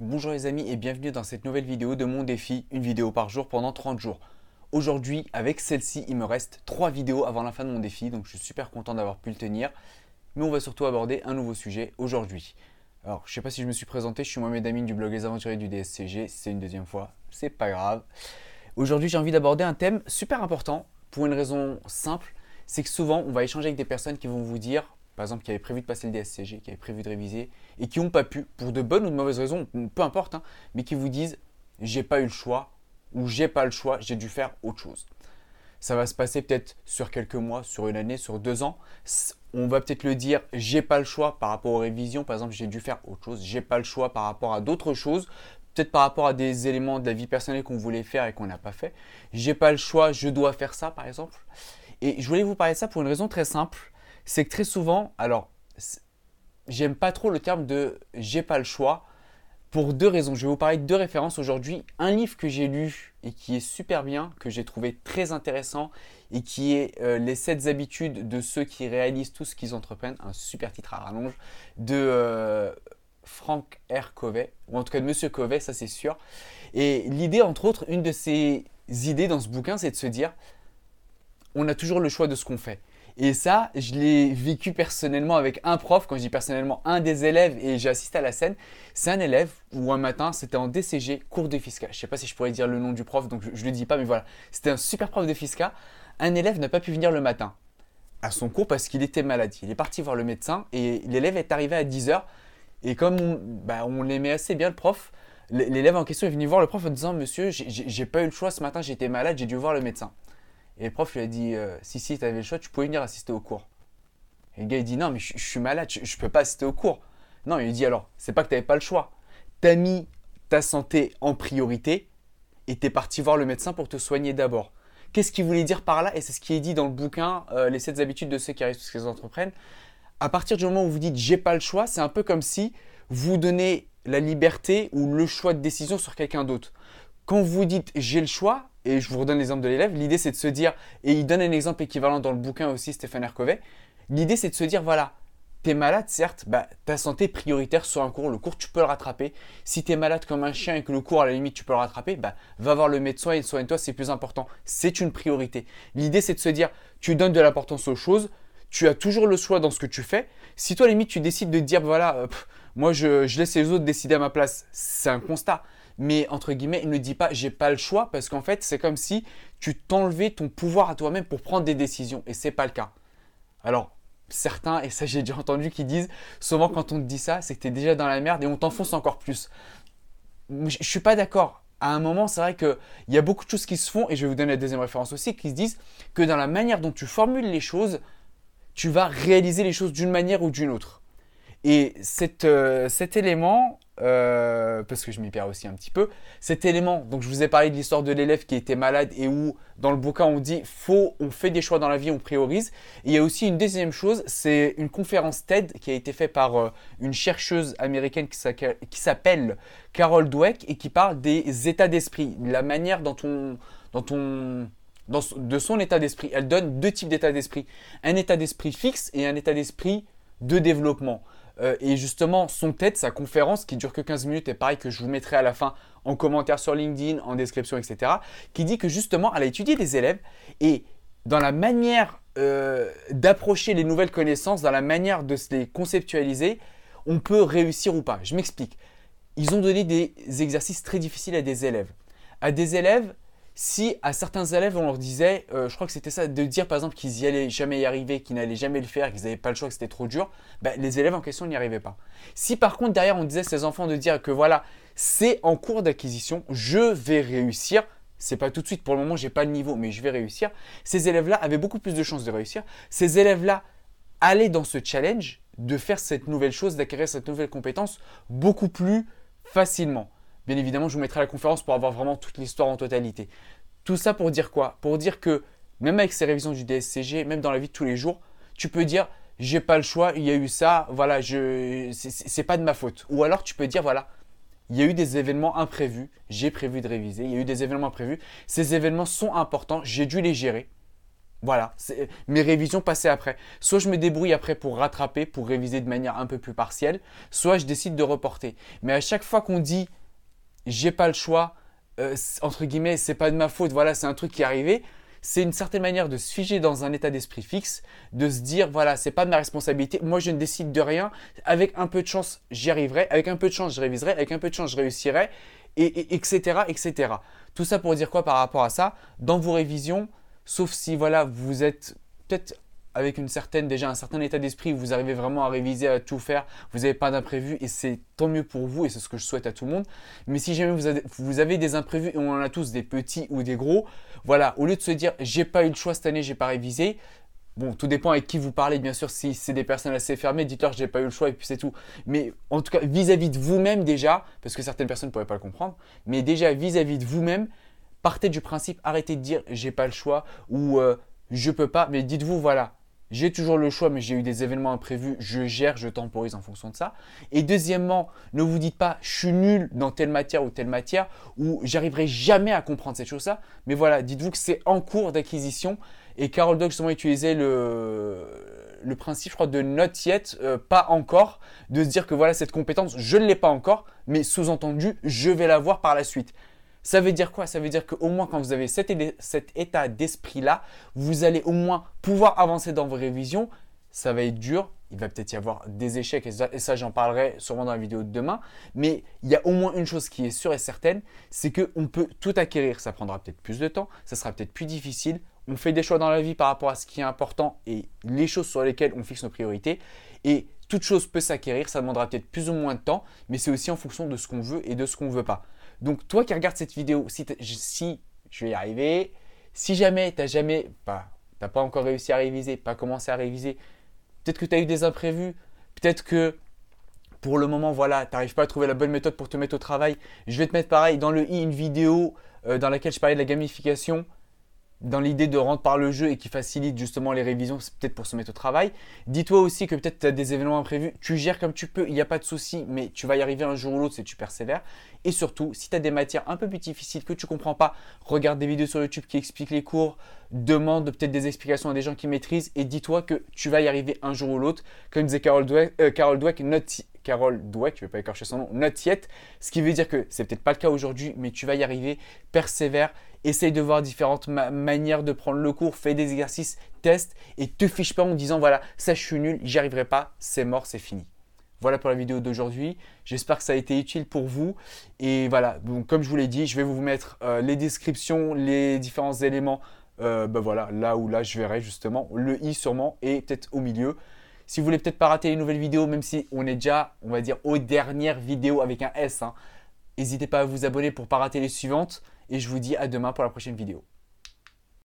Bonjour les amis et bienvenue dans cette nouvelle vidéo de mon défi, une vidéo par jour pendant 30 jours. Aujourd'hui, avec celle-ci, il me reste 3 vidéos avant la fin de mon défi, donc je suis super content d'avoir pu le tenir. Mais on va surtout aborder un nouveau sujet aujourd'hui. Alors, je sais pas si je me suis présenté, je suis Mohamed Amin du blog Les Aventuriers du DSCG, c'est une deuxième fois, c'est pas grave. Aujourd'hui, j'ai envie d'aborder un thème super important pour une raison simple, c'est que souvent, on va échanger avec des personnes qui vont vous dire par exemple, qui avaient prévu de passer le DSCG, qui avaient prévu de réviser, et qui n'ont pas pu, pour de bonnes ou de mauvaises raisons, peu importe, hein, mais qui vous disent j'ai pas eu le choix, ou j'ai pas le choix, j'ai dû faire autre chose. Ça va se passer peut-être sur quelques mois, sur une année, sur deux ans. On va peut-être le dire, j'ai pas le choix par rapport aux révisions. Par exemple, j'ai dû faire autre chose. J'ai pas le choix par rapport à d'autres choses. Peut-être par rapport à des éléments de la vie personnelle qu'on voulait faire et qu'on n'a pas fait. J'ai pas le choix, je dois faire ça, par exemple. Et je voulais vous parler de ça pour une raison très simple c'est que très souvent, alors, j'aime pas trop le terme de j'ai pas le choix pour deux raisons. Je vais vous parler de deux références aujourd'hui. Un livre que j'ai lu et qui est super bien, que j'ai trouvé très intéressant et qui est euh, Les 7 habitudes de ceux qui réalisent tout ce qu'ils entreprennent. Un super titre à rallonge de euh, Frank R. Covey, ou en tout cas de Monsieur Covey, ça c'est sûr. Et l'idée, entre autres, une de ces idées dans ce bouquin, c'est de se dire on a toujours le choix de ce qu'on fait. Et ça, je l'ai vécu personnellement avec un prof, quand je dis personnellement un des élèves, et j'ai assisté à la scène. C'est un élève où un matin, c'était en DCG, cours de fiscal. Je ne sais pas si je pourrais dire le nom du prof, donc je ne le dis pas, mais voilà. C'était un super prof de fiscal. Un élève n'a pas pu venir le matin à son cours parce qu'il était malade. Il est parti voir le médecin et l'élève est arrivé à 10h. Et comme on, bah, on l'aimait assez bien, le prof, l'élève en question est venu voir le prof en disant Monsieur, j'ai pas eu le choix ce matin, j'étais malade, j'ai dû voir le médecin. Et le prof lui a dit euh, Si, si, tu avais le choix, tu pouvais venir assister au cours. Et le gars, il dit Non, mais je, suis malade, je, ne peux pas assister au cours. Non, il lui dit Alors, c'est pas que tu n'avais pas le choix. Tu as mis ta santé en priorité et tu es parti voir le médecin pour te soigner d'abord. Qu'est-ce qu'il voulait dire par là? Et c'est ce qui est dit dans le bouquin euh, Les 7 habitudes de ceux qui arrivent ce qu'ils entreprennent. À partir du moment où vous dites j'ai pas le choix, c'est un peu comme si vous donnez la liberté ou le choix de décision sur quelqu'un d'autre. Quand vous dites j'ai le choix, et je vous redonne l'exemple de l'élève, l'idée c'est de se dire, et il donne un exemple équivalent dans le bouquin aussi, Stéphane Hercové, l'idée c'est de se dire, voilà, t'es malade certes, bah, ta santé prioritaire sur un cours, le cours tu peux le rattraper. Si t'es malade comme un chien et que le cours à la limite tu peux le rattraper, bah, va voir le médecin et soigne-toi, c'est plus important. C'est une priorité. L'idée c'est de se dire, tu donnes de l'importance aux choses, tu as toujours le choix dans ce que tu fais. Si toi à la limite tu décides de dire, voilà, euh, moi je laisse les autres décider à ma place, c'est un constat mais entre guillemets, il ne dit pas j'ai pas le choix parce qu'en fait, c'est comme si tu t'enlevais ton pouvoir à toi-même pour prendre des décisions et c'est pas le cas. Alors, certains, et ça j'ai déjà entendu, qui disent souvent quand on te dit ça, c'est que tu es déjà dans la merde et on t'enfonce encore plus. Je, suis pas d'accord. À un moment, c'est vrai qu'il y a beaucoup de choses qui se font, et je vais vous donner la deuxième référence aussi, qui se disent que dans la manière dont tu formules les choses, tu vas réaliser les choses d'une manière ou d'une autre. Et euh, cet élément, euh, parce que je m'y perds aussi un petit peu, cet élément, donc je vous ai parlé de l'histoire de l'élève qui était malade et où dans le bouquin on dit faut, on fait des choix dans la vie, on priorise. il y a aussi une deuxième chose, c'est une conférence TED qui a été faite par euh, une chercheuse américaine qui s'appelle Carol Dweck et qui parle des états d'esprit, la manière dont on, on de son état d'esprit. Elle donne deux types d'états d'esprit. Un état d'esprit fixe et un état d'esprit de développement. Euh, et justement, son tête, sa conférence, qui dure que 15 minutes, et pareil que je vous mettrai à la fin en commentaire sur LinkedIn, en description, etc., qui dit que justement, elle a étudié des élèves et dans la manière euh, d'approcher les nouvelles connaissances, dans la manière de se les conceptualiser, on peut réussir ou pas. Je m'explique. Ils ont donné des exercices très difficiles à des élèves. À des élèves si à certains élèves on leur disait, euh, je crois que c'était ça, de dire par exemple qu'ils n'y allaient jamais y arriver, qu'ils n'allaient jamais le faire, qu'ils n'avaient pas le choix, que c'était trop dur, ben, les élèves en question n'y arrivaient pas. Si par contre derrière on disait à ces enfants de dire que voilà, c'est en cours d'acquisition, je vais réussir, c'est pas tout de suite, pour le moment j'ai pas le niveau, mais je vais réussir, ces élèves-là avaient beaucoup plus de chances de réussir. Ces élèves-là allaient dans ce challenge de faire cette nouvelle chose, d'acquérir cette nouvelle compétence beaucoup plus facilement. Bien évidemment, je vous mettrai la conférence pour avoir vraiment toute l'histoire en totalité. Tout ça pour dire quoi? Pour dire que même avec ces révisions du DSCG, même dans la vie de tous les jours, tu peux dire j'ai pas le choix, il y a eu ça, voilà, je c'est pas de ma faute. Ou alors tu peux dire voilà, il y a eu des événements imprévus, j'ai prévu de réviser, il y a eu des événements imprévus, ces événements sont importants, j'ai dû les gérer. Voilà, mes révisions passaient après. Soit je me débrouille après pour rattraper, pour réviser de manière un peu plus partielle, soit je décide de reporter. Mais à chaque fois qu'on dit j'ai pas le choix, euh, entre guillemets, c'est pas de ma faute, voilà, c'est un truc qui est arrivé, c'est une certaine manière de se figer dans un état d'esprit fixe, de se dire voilà, c'est pas de ma responsabilité, moi je ne décide de rien, avec un peu de chance j'y arriverai, avec un peu de chance je réviserai, avec un peu de chance je réussirai, et, etc., etc. Tout ça pour dire quoi par rapport à ça? Dans vos révisions, sauf si voilà, vous êtes peut-être avec une certaine, déjà un certain état d'esprit, vous arrivez vraiment à réviser, à tout faire, vous n'avez pas d'imprévu et c'est tant mieux pour vous et c'est ce que je souhaite à tout le monde. Mais si jamais vous avez, des imprévus et on en a tous des petits ou des gros, voilà, au lieu de se dire j'ai pas eu le choix cette année, j'ai pas révisé, Bon, tout dépend avec qui vous parlez, bien sûr. Si c'est des personnes assez fermées, dites-leur je n'ai pas eu le choix et puis c'est tout. Mais en tout cas, vis-à-vis de vous-même déjà, parce que certaines personnes ne pourraient pas le comprendre, mais déjà vis-à-vis de vous-même, partez du principe, arrêtez de dire j'ai pas le choix ou euh, je peux pas, mais dites-vous voilà, j'ai toujours le choix, mais j'ai eu des événements imprévus, je gère, je temporise en fonction de ça. Et deuxièmement, ne vous dites pas je suis nul dans telle matière ou telle matière, ou j'arriverai jamais à comprendre cette chose-là. Mais voilà, dites-vous que c'est en cours d'acquisition. Et Carol Dweck justement utilisait le, le principe, je crois, de not yet, euh, pas encore, de se dire que voilà, cette compétence, je ne l'ai pas encore, mais sous-entendu, je vais l'avoir par la suite. Ça veut dire quoi? Ça veut dire qu'au moins quand vous avez cet, état d'esprit-là, vous allez au moins pouvoir avancer dans vos révisions. Ça va être dur, il va peut-être y avoir des échecs et ça, j'en parlerai sûrement dans la vidéo de demain. Mais il y a au moins une chose qui est sûre et certaine, c'est qu'on peut tout acquérir. Ça prendra peut-être plus de temps, ça sera peut-être plus difficile. On fait des choix dans la vie par rapport à ce qui est important et les choses sur lesquelles on fixe nos priorités. Et toute chose peut s'acquérir, ça demandera peut-être plus ou moins de temps, mais c'est aussi en fonction de ce qu'on veut et de ce qu'on ne veut pas. Donc toi qui regardes cette vidéo, si, je vais y arriver, si jamais tu n'as jamais, pas, pas encore réussi à réviser, pas commencé à réviser, peut-être que tu as eu des imprévus, peut-être que pour le moment, voilà, tu n'arrives pas à trouver la bonne méthode pour te mettre au travail. Je vais te mettre pareil dans le i une vidéo euh, dans laquelle je parlais de la gamification dans l'idée de rentrer par le jeu et qui facilite justement les révisions, c'est peut-être pour se mettre au travail. Dis-toi aussi que peut-être tu as des événements imprévus, tu gères comme tu peux, il n'y a pas de souci, mais tu vas y arriver un jour ou l'autre si tu persévères. Et surtout, si tu as des matières un peu plus difficiles que tu comprends pas, regarde des vidéos sur YouTube qui expliquent les cours, demande peut-être des explications à des gens qui maîtrisent et dis-toi que tu vas y arriver un jour ou l'autre. Comme disait Carol Dweck, euh, Carol Dweck Carol Dweck, je vais pas écorcher son nom, not yet, ce qui veut dire que c'est peut-être pas le cas aujourd'hui, mais tu vas y arriver, persévère, essaye de voir différentes manières de prendre le cours, fais des exercices, teste et te fiche pas en disant voilà, ça je suis nul, j'y arriverai pas, c'est mort, c'est fini. Voilà pour la vidéo d'aujourd'hui. J'espère que ça a été utile pour vous. Et voilà, comme je vous l'ai dit, je vais vous mettre euh, les descriptions, les différents éléments. Euh, ben voilà, là où là je verrai justement le i sûrement et peut-être au milieu. Si vous voulez peut-être pas rater les nouvelles vidéos, même si on est déjà, on va dire, aux dernières vidéos avec un S, hein, n'hésitez pas à vous abonner pour pas rater les suivantes. Et je vous dis à demain pour la prochaine vidéo.